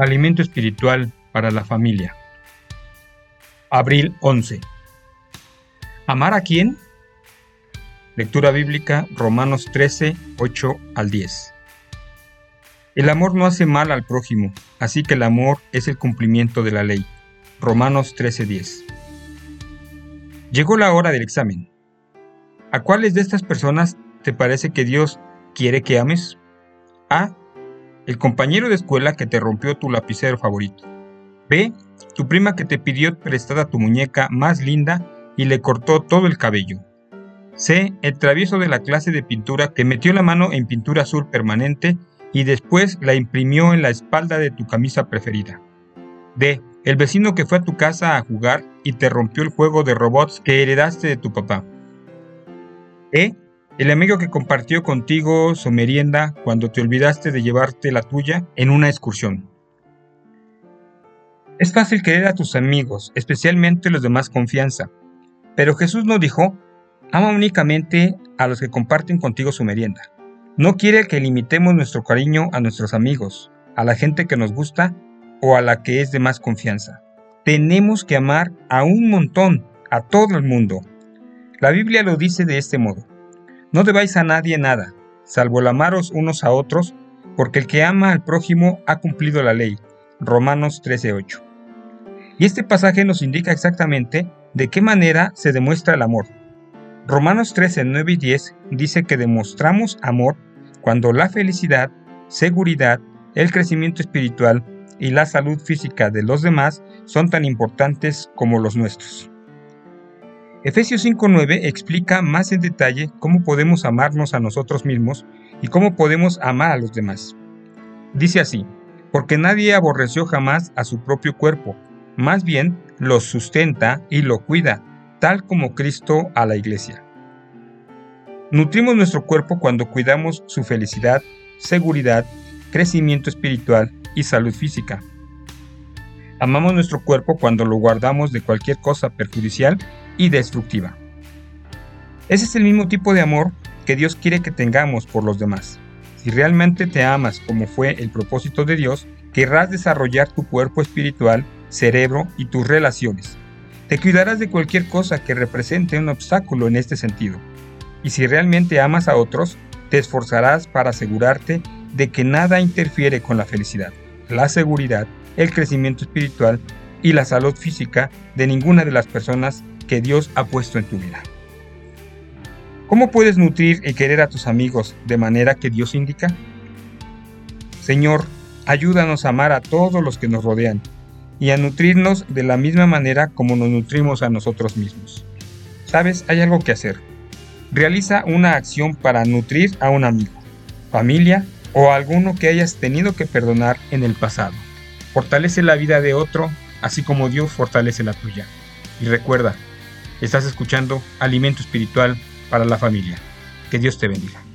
Alimento espiritual para la familia. Abril 11. ¿Amar a quién? Lectura bíblica Romanos 13, 8 al 10. El amor no hace mal al prójimo, así que el amor es el cumplimiento de la ley. Romanos 13, 10. Llegó la hora del examen. ¿A cuáles de estas personas te parece que Dios quiere que ames? A el compañero de escuela que te rompió tu lapicero favorito. B. Tu prima que te pidió prestada tu muñeca más linda y le cortó todo el cabello. C. El travieso de la clase de pintura que metió la mano en pintura azul permanente y después la imprimió en la espalda de tu camisa preferida. D. El vecino que fue a tu casa a jugar y te rompió el juego de robots que heredaste de tu papá. E el amigo que compartió contigo su merienda cuando te olvidaste de llevarte la tuya en una excursión. Es fácil querer a tus amigos, especialmente los de más confianza, pero Jesús nos dijo, ama únicamente a los que comparten contigo su merienda. No quiere que limitemos nuestro cariño a nuestros amigos, a la gente que nos gusta o a la que es de más confianza. Tenemos que amar a un montón, a todo el mundo. La Biblia lo dice de este modo. No debáis a nadie nada, salvo el amaros unos a otros, porque el que ama al prójimo ha cumplido la ley. Romanos 13:8. Y este pasaje nos indica exactamente de qué manera se demuestra el amor. Romanos 13, 9 y 10 dice que demostramos amor cuando la felicidad, seguridad, el crecimiento espiritual y la salud física de los demás son tan importantes como los nuestros. Efesios 5.9 explica más en detalle cómo podemos amarnos a nosotros mismos y cómo podemos amar a los demás. Dice así, porque nadie aborreció jamás a su propio cuerpo, más bien lo sustenta y lo cuida, tal como Cristo a la iglesia. Nutrimos nuestro cuerpo cuando cuidamos su felicidad, seguridad, crecimiento espiritual y salud física. Amamos nuestro cuerpo cuando lo guardamos de cualquier cosa perjudicial y destructiva. Ese es el mismo tipo de amor que Dios quiere que tengamos por los demás. Si realmente te amas como fue el propósito de Dios, querrás desarrollar tu cuerpo espiritual, cerebro y tus relaciones. Te cuidarás de cualquier cosa que represente un obstáculo en este sentido. Y si realmente amas a otros, te esforzarás para asegurarte de que nada interfiere con la felicidad, la seguridad, el crecimiento espiritual y la salud física de ninguna de las personas que Dios ha puesto en tu vida. ¿Cómo puedes nutrir y querer a tus amigos de manera que Dios indica? Señor, ayúdanos a amar a todos los que nos rodean y a nutrirnos de la misma manera como nos nutrimos a nosotros mismos. ¿Sabes? Hay algo que hacer. Realiza una acción para nutrir a un amigo, familia o a alguno que hayas tenido que perdonar en el pasado. Fortalece la vida de otro, así como Dios fortalece la tuya. Y recuerda, Estás escuchando Alimento Espiritual para la Familia. Que Dios te bendiga.